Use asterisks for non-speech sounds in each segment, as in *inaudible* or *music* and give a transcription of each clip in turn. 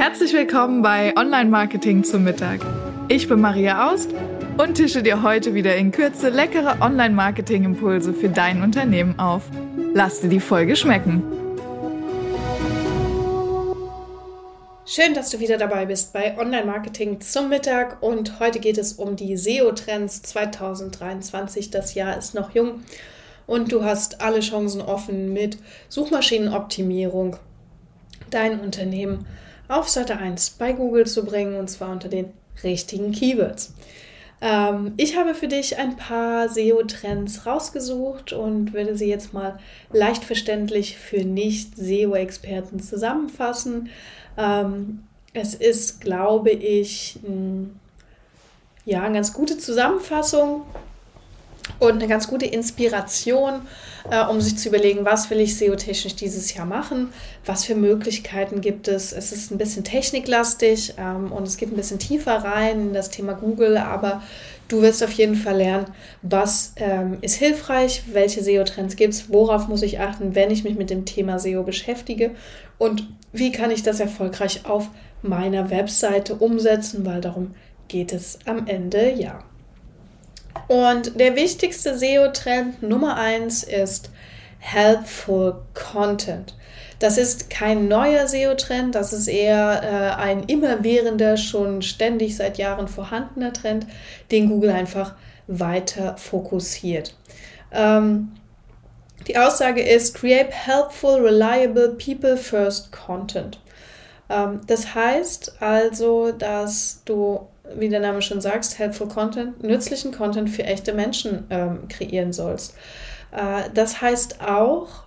Herzlich willkommen bei Online Marketing zum Mittag. Ich bin Maria Aust und tische dir heute wieder in Kürze leckere Online Marketing Impulse für dein Unternehmen auf. Lass dir die Folge schmecken. Schön, dass du wieder dabei bist bei Online Marketing zum Mittag und heute geht es um die SEO Trends 2023. Das Jahr ist noch jung und du hast alle Chancen offen mit Suchmaschinenoptimierung dein Unternehmen auf Seite 1 bei Google zu bringen und zwar unter den richtigen Keywords. Ähm, ich habe für dich ein paar SEO-Trends rausgesucht und werde sie jetzt mal leicht verständlich für Nicht-SEO-Experten zusammenfassen. Ähm, es ist, glaube ich, ein, ja, eine ganz gute Zusammenfassung und eine ganz gute Inspiration, äh, um sich zu überlegen, was will ich SEO-technisch dieses Jahr machen, was für Möglichkeiten gibt es. Es ist ein bisschen techniklastig ähm, und es geht ein bisschen tiefer rein in das Thema Google, aber du wirst auf jeden Fall lernen, was ähm, ist hilfreich, welche SEO-Trends gibt es, worauf muss ich achten, wenn ich mich mit dem Thema SEO beschäftige und wie kann ich das erfolgreich auf meiner Webseite umsetzen, weil darum geht es am Ende ja. Und der wichtigste SEO-Trend Nummer eins ist Helpful Content. Das ist kein neuer SEO-Trend, das ist eher äh, ein immerwährender, schon ständig seit Jahren vorhandener Trend, den Google einfach weiter fokussiert. Ähm, die Aussage ist, create helpful, reliable, people-first Content. Ähm, das heißt also, dass du wie der Name schon sagt, helpful Content, nützlichen Content für echte Menschen ähm, kreieren sollst. Äh, das heißt auch,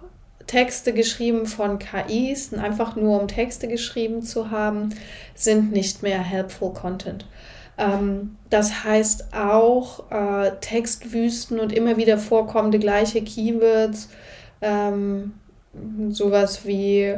Texte geschrieben von KIs, einfach nur um Texte geschrieben zu haben, sind nicht mehr helpful Content. Ähm, das heißt auch äh, Textwüsten und immer wieder vorkommende gleiche Keywords, ähm, sowas wie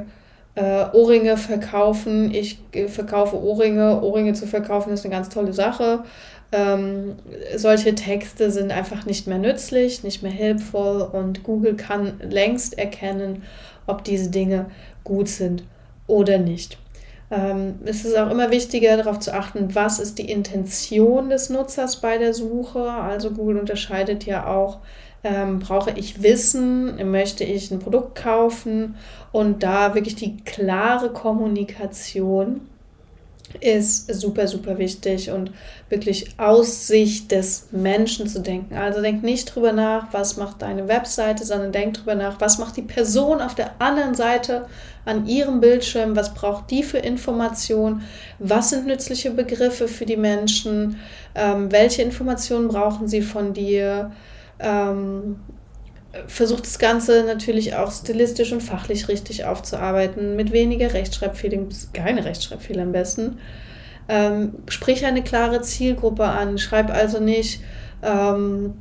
äh, Ohrringe verkaufen. Ich äh, verkaufe Ohrringe. Ohrringe zu verkaufen ist eine ganz tolle Sache. Ähm, solche Texte sind einfach nicht mehr nützlich, nicht mehr hilfvoll und Google kann längst erkennen, ob diese Dinge gut sind oder nicht. Ähm, es ist auch immer wichtiger darauf zu achten, was ist die Intention des Nutzers bei der Suche. Also Google unterscheidet ja auch ähm, brauche ich Wissen, möchte ich ein Produkt kaufen? Und da wirklich die klare Kommunikation ist super, super wichtig und wirklich aus Sicht des Menschen zu denken. Also denk nicht drüber nach, was macht deine Webseite, sondern denk drüber nach, was macht die Person auf der anderen Seite an ihrem Bildschirm, was braucht die für Informationen, was sind nützliche Begriffe für die Menschen, ähm, welche Informationen brauchen sie von dir ähm, versucht das Ganze natürlich auch stilistisch und fachlich richtig aufzuarbeiten, mit weniger Rechtschreibfehlern, keine Rechtschreibfehler am besten. Ähm, sprich eine klare Zielgruppe an, schreib also nicht, ähm,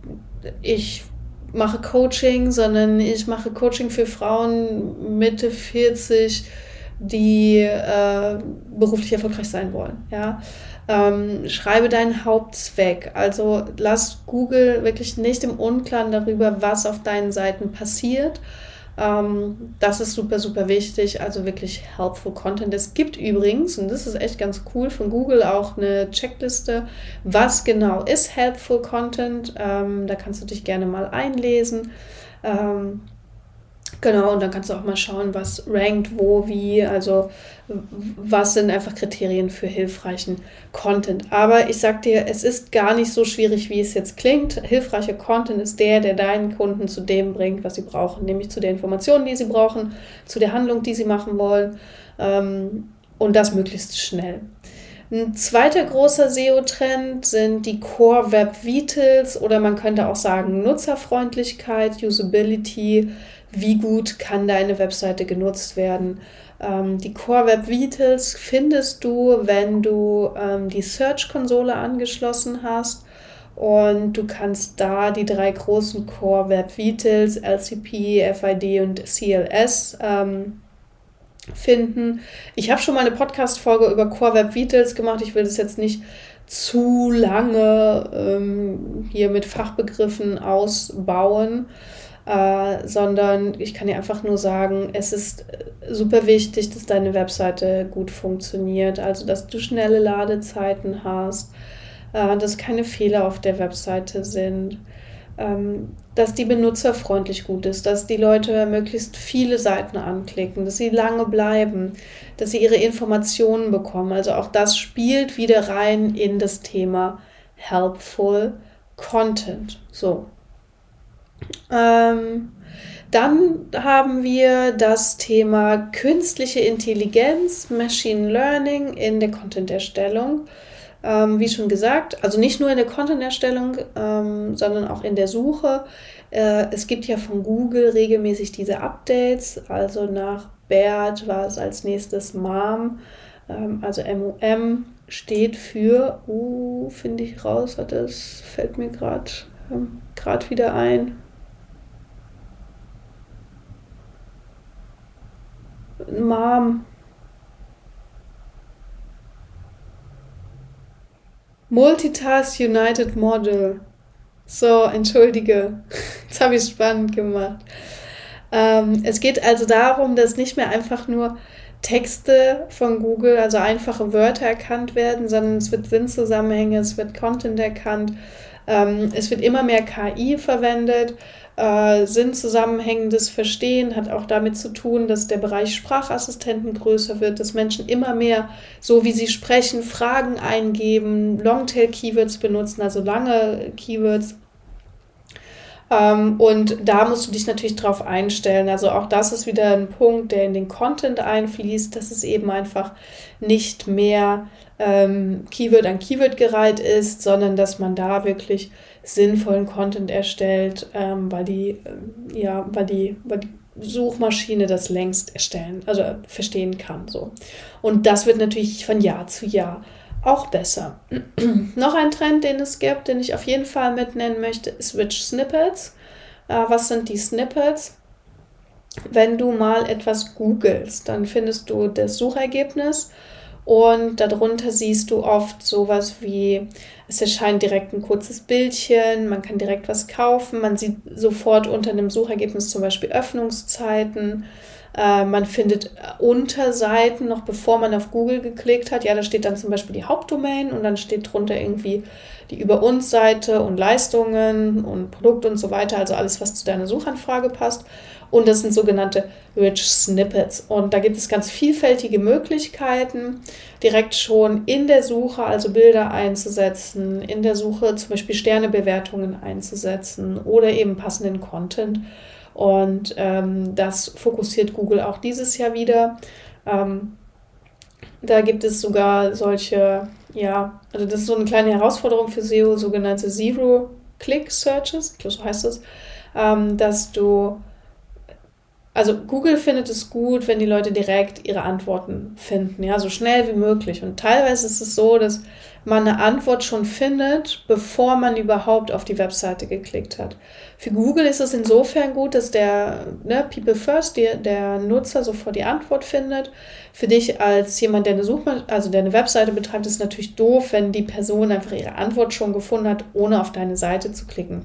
ich mache Coaching, sondern ich mache Coaching für Frauen Mitte 40, die äh, beruflich erfolgreich sein wollen. Ja? Ähm, schreibe deinen Hauptzweck. Also lass Google wirklich nicht im Unklaren darüber, was auf deinen Seiten passiert. Ähm, das ist super, super wichtig. Also wirklich helpful Content. Es gibt übrigens, und das ist echt ganz cool, von Google auch eine Checkliste, was genau ist helpful Content. Ähm, da kannst du dich gerne mal einlesen. Ähm, Genau, und dann kannst du auch mal schauen, was rankt wo, wie, also was sind einfach Kriterien für hilfreichen Content. Aber ich sag dir, es ist gar nicht so schwierig, wie es jetzt klingt. Hilfreicher Content ist der, der deinen Kunden zu dem bringt, was sie brauchen, nämlich zu der Information, die sie brauchen, zu der Handlung, die sie machen wollen ähm, und das möglichst schnell. Ein zweiter großer SEO-Trend sind die Core Web Vitals oder man könnte auch sagen Nutzerfreundlichkeit, Usability, wie gut kann deine Webseite genutzt werden. Ähm, die Core Web Vitals findest du, wenn du ähm, die Search-Konsole angeschlossen hast. Und du kannst da die drei großen Core Web Vitals, LCP, FID und CLS, ähm, finden. Ich habe schon mal eine Podcast-Folge über Core Web Vitals gemacht. Ich will das jetzt nicht zu lange ähm, hier mit Fachbegriffen ausbauen. äh, sondern ich kann dir einfach nur sagen, es ist super wichtig, dass deine Webseite gut funktioniert, also dass du schnelle Ladezeiten hast, äh, dass keine Fehler auf der Webseite sind, dass die benutzerfreundlich gut ist, dass die Leute möglichst viele Seiten anklicken, dass sie lange bleiben, dass sie ihre Informationen bekommen. Also auch das spielt wieder rein in das Thema helpful Content. So. Ähm, dann haben wir das Thema künstliche Intelligenz, Machine Learning in der Content-Erstellung. Ähm, wie schon gesagt, also nicht nur in der Content-Erstellung, ähm, sondern auch in der Suche. Äh, es gibt ja von Google regelmäßig diese Updates. Also nach Bert war es als nächstes MAM, ähm, also MOM steht für, uh, finde ich raus, das fällt mir gerade ähm, wieder ein. Mom. Multitask United Model. So, entschuldige. *laughs* Jetzt habe ich es spannend gemacht. Ähm, es geht also darum, dass nicht mehr einfach nur Texte von Google, also einfache Wörter erkannt werden, sondern es wird Sinnzusammenhänge, es wird Content erkannt, ähm, es wird immer mehr KI verwendet äh, sinnzusammenhängendes Verstehen hat auch damit zu tun, dass der Bereich Sprachassistenten größer wird, dass Menschen immer mehr, so wie sie sprechen, Fragen eingeben, Longtail-Keywords benutzen, also lange Keywords. Ähm, und da musst du dich natürlich drauf einstellen. Also auch das ist wieder ein Punkt, der in den Content einfließt, dass es eben einfach nicht mehr ähm, Keyword an Keyword gereiht ist, sondern dass man da wirklich sinnvollen Content erstellt, ähm, weil die, äh, ja, weil die, weil die Suchmaschine das längst erstellen, also verstehen kann. So. Und das wird natürlich von Jahr zu Jahr auch besser. *clears throat* Noch ein Trend, den es gibt, den ich auf jeden Fall mitnennen möchte, ist Rich Snippets. Äh, was sind die Snippets? Wenn du mal etwas googelst, dann findest du das Suchergebnis und darunter siehst du oft sowas wie, es erscheint direkt ein kurzes Bildchen, man kann direkt was kaufen, man sieht sofort unter einem Suchergebnis zum Beispiel Öffnungszeiten. Äh, man findet Unterseiten, noch bevor man auf Google geklickt hat. Ja, da steht dann zum Beispiel die Hauptdomain und dann steht drunter irgendwie die Über uns Seite und Leistungen und Produkt und so weiter. Also alles, was zu deiner Suchanfrage passt. Und das sind sogenannte Rich Snippets. Und da gibt es ganz vielfältige Möglichkeiten, direkt schon in der Suche, also Bilder einzusetzen, in der Suche zum Beispiel Sternebewertungen einzusetzen oder eben passenden Content. Und ähm, das fokussiert Google auch dieses Jahr wieder. Ähm, da gibt es sogar solche, ja, also das ist so eine kleine Herausforderung für SEO, sogenannte Zero-Click-Searches, ich glaube, so heißt es, ähm, dass du also Google findet es gut, wenn die Leute direkt ihre Antworten finden, ja, so schnell wie möglich. Und teilweise ist es so, dass man eine Antwort schon findet, bevor man überhaupt auf die Webseite geklickt hat. Für Google ist es insofern gut, dass der ne, People First, die, der Nutzer sofort die Antwort findet. Für dich als jemand, der eine Suchmaschine, also der eine Webseite betreibt, ist es natürlich doof, wenn die Person einfach ihre Antwort schon gefunden hat, ohne auf deine Seite zu klicken.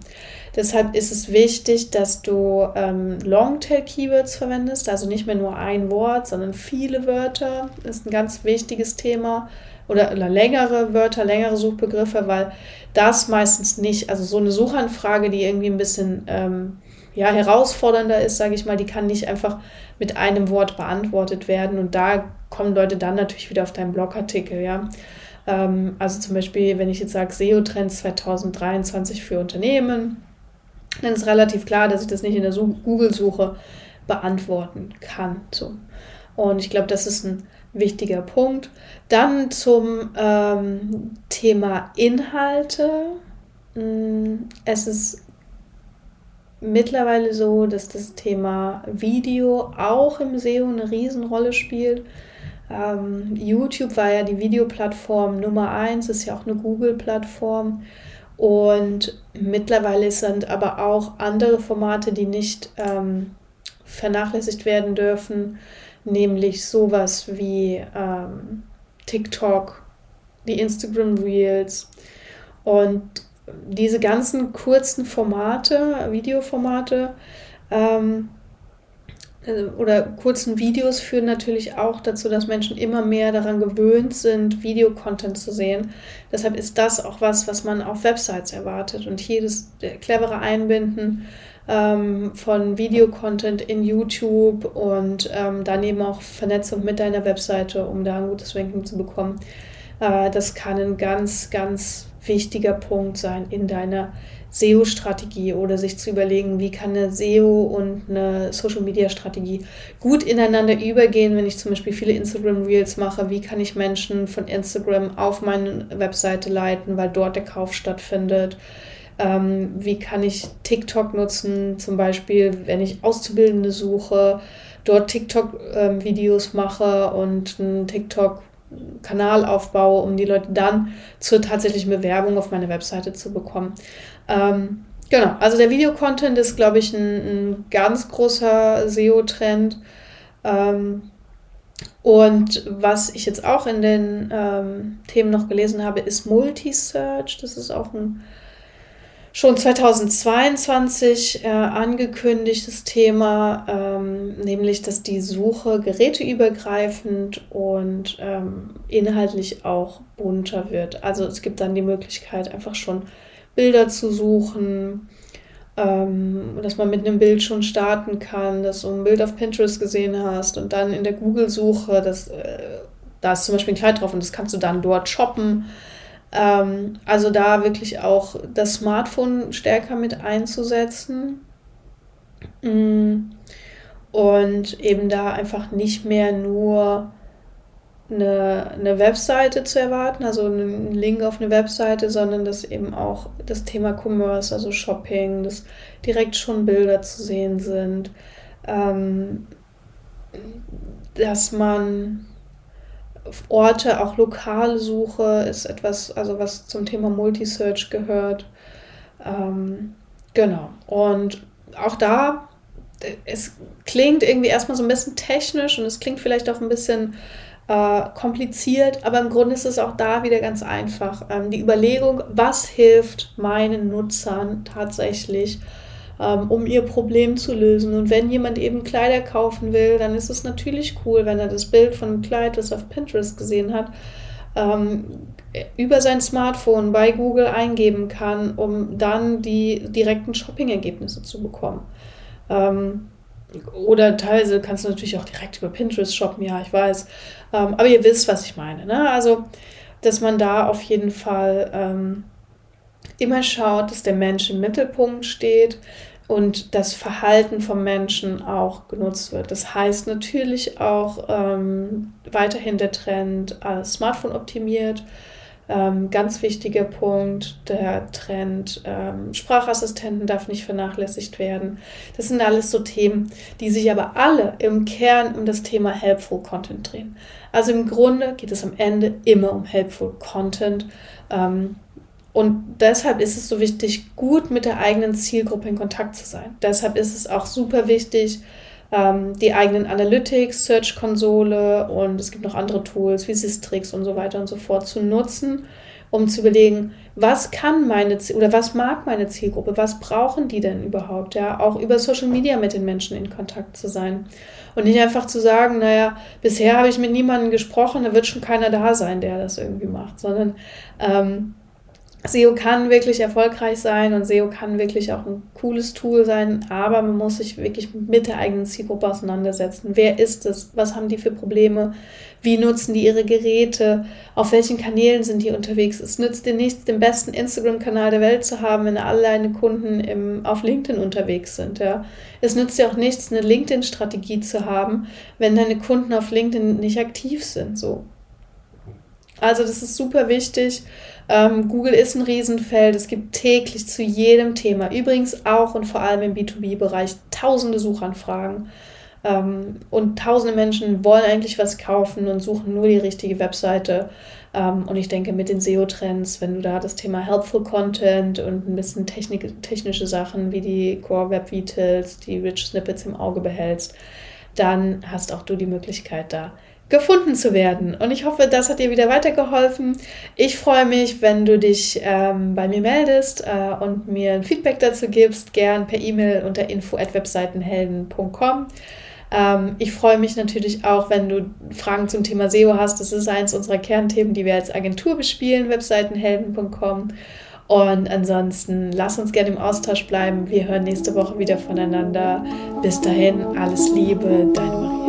Deshalb ist es wichtig, dass du ähm, Longtail-Keywords verwendest, also nicht mehr nur ein Wort, sondern viele Wörter. Das ist ein ganz wichtiges Thema. Oder, oder längere Wörter, längere Suchbegriffe, weil das meistens nicht, also so eine Suchanfrage, die irgendwie ein bisschen ähm, ja, herausfordernder ist, sage ich mal, die kann nicht einfach mit einem Wort beantwortet werden. Und da kommen Leute dann natürlich wieder auf deinen Blogartikel, ja. Ähm, also zum Beispiel, wenn ich jetzt sage SEO-Trends 2023 für Unternehmen, dann ist relativ klar, dass ich das nicht in der Google-Suche beantworten kann. So. Und ich glaube, das ist ein wichtiger Punkt. Dann zum ähm, Thema Inhalte. Mm, es ist mittlerweile so, dass das Thema Video auch im SEO eine Riesenrolle spielt. Ähm, YouTube war ja die Videoplattform Nummer eins, ist ja auch eine Google-Plattform. Und mittlerweile sind aber auch andere Formate, die nicht ähm, vernachlässigt werden dürfen, nämlich sowas wie ähm, TikTok, die Instagram Reels und diese ganzen kurzen Formate, Videoformate, Ähm, äh, oder kurzen Videos führen natürlich auch dazu, dass Menschen immer mehr daran gewöhnt sind, Videocontent zu sehen. Deshalb ist das auch was, was man auf Websites erwartet. Und hier das clevere Einbinden ähm, von Videocontent in YouTube und ähm, daneben auch Vernetzung mit deiner Webseite, um da ein gutes Ranking zu bekommen. Äh, das kann ein ganz, ganz wichtiger Punkt sein in deiner SEO-Strategie oder sich zu überlegen, wie kann eine SEO und eine Social-Media-Strategie gut ineinander übergehen, wenn ich zum Beispiel viele Instagram-Reels mache, wie kann ich Menschen von Instagram auf meine Webseite leiten, weil dort der Kauf stattfindet. Ähm, wie kann ich TikTok nutzen, zum Beispiel, wenn ich Auszubildende suche, dort TikTok-Videos mache und einen TikTok Kanal aufbaue, um die Leute dann zur tatsächlichen Bewerbung auf meine Webseite zu bekommen. Ähm, genau, also der Videocontent ist, glaube ich, ein, ein, ganz großer SEO-Trend. Ähm, und was ich jetzt auch in den ähm, Themen noch gelesen habe, ist Multisearch. Das ist auch ein schon 2022 äh, angekündigtes Thema, ähm, nämlich dass die Suche geräteübergreifend und ähm, inhaltlich auch bunter wird. Also es gibt dann die Möglichkeit, einfach schon Bilder zu suchen, ähm, dass man mit einem Bild schon starten kann, dass du ein Bild auf Pinterest gesehen hast und dann in der Google-Suche, äh, da ist zum Beispiel ein Kleid drauf und das kannst du dann dort shoppen ähm, also da wirklich auch das Smartphone stärker mit einzusetzen. Mm. Und eben da einfach nicht mehr nur eine, eine Webseite zu erwarten, also einen Link auf eine Webseite, sondern dass eben auch das Thema Commerce, also Shopping, dass direkt schon Bilder zu sehen sind, ähm, dass man Orte, auch Lokalsuche ist etwas, also was zum Thema Multisearch gehört. Ähm, genau. Und auch da, es klingt irgendwie erstmal so ein bisschen technisch und es klingt vielleicht auch ein bisschen äh, kompliziert, aber im Grunde ist es auch da wieder ganz einfach. Ähm, die Überlegung, was hilft meinen Nutzern tatsächlich um ihr Problem zu lösen. Und wenn jemand eben Kleider kaufen will, dann ist es natürlich cool, wenn er das Bild von einem Kleid, das er auf Pinterest gesehen hat, ähm, über sein Smartphone bei Google eingeben kann, um dann die direkten Shopping-Ergebnisse zu bekommen. Ähm, oder teilweise kannst du natürlich auch direkt über Pinterest shoppen, ja, ich weiß. Ähm, aber ihr wisst, was ich meine. Ne? Also, dass man da auf jeden Fall ähm, immer schaut, dass der Mensch im Mittelpunkt steht, und das Verhalten vom Menschen auch genutzt wird. Das heißt natürlich auch ähm, weiterhin der Trend äh, Smartphone optimiert. Ähm, ganz wichtiger Punkt, der Trend ähm, Sprachassistenten darf nicht vernachlässigt werden. Das sind alles so Themen, die sich aber alle im Kern um das Thema Helpful Content drehen. Also im Grunde geht es am Ende immer um Helpful Content. Ähm, und deshalb ist es so wichtig, gut mit der eigenen Zielgruppe in Kontakt zu sein. Deshalb ist es auch super wichtig, ähm, die eigenen Analytics, Search-Konsole und es gibt noch andere Tools wie Sistrix und so weiter und so fort zu nutzen, um zu überlegen, was kann meine oder was mag meine Zielgruppe, was brauchen die denn überhaupt, ja, auch über Social Media mit den Menschen in Kontakt zu sein. Und nicht einfach zu sagen, naja, bisher habe ich mit niemandem gesprochen, da wird schon keiner da sein, der das irgendwie macht, sondern ähm, SEO kann wirklich erfolgreich sein und SEO kann wirklich auch ein cooles Tool sein, aber man muss sich wirklich mit der eigenen Zielgruppe auseinandersetzen. Wer ist es? Was haben die für Probleme? Wie nutzen die ihre Geräte? Auf welchen Kanälen sind die unterwegs? Es nützt dir nichts, den besten Instagram-Kanal der Welt zu haben, wenn alle deine Kunden im, auf LinkedIn unterwegs sind. Ja? Es nützt dir auch nichts, eine LinkedIn-Strategie zu haben, wenn deine Kunden auf LinkedIn nicht aktiv sind. So. Also das ist super wichtig. Ähm, Google ist ein Riesenfeld. Es gibt täglich zu jedem Thema, übrigens auch und vor allem im B2B-Bereich, tausende Suchanfragen. Ähm, und tausende Menschen wollen eigentlich was kaufen und suchen nur die richtige Webseite. Ähm, und ich denke, mit den SEO-Trends, wenn du da das Thema Helpful Content und ein bisschen Technik, technische Sachen wie die Core Web Vitals, die Rich Snippets im Auge behältst, dann hast auch du die Möglichkeit, da gefunden zu werden. Und ich hoffe, das hat dir wieder weitergeholfen. Ich freue mich, wenn du dich ähm, bei mir meldest äh, und mir ein Feedback dazu gibst, gern per E-Mail unter info@webseitenhelden.com. Ähm, ich freue mich natürlich auch, wenn du Fragen zum Thema SEO hast. Das ist eins unserer Kernthemen, die wir als Agentur bespielen, webseitenhelden.com. Und ansonsten lass uns gerne im Austausch bleiben. Wir hören nächste Woche wieder voneinander. Bis dahin, alles Liebe, deine Maria.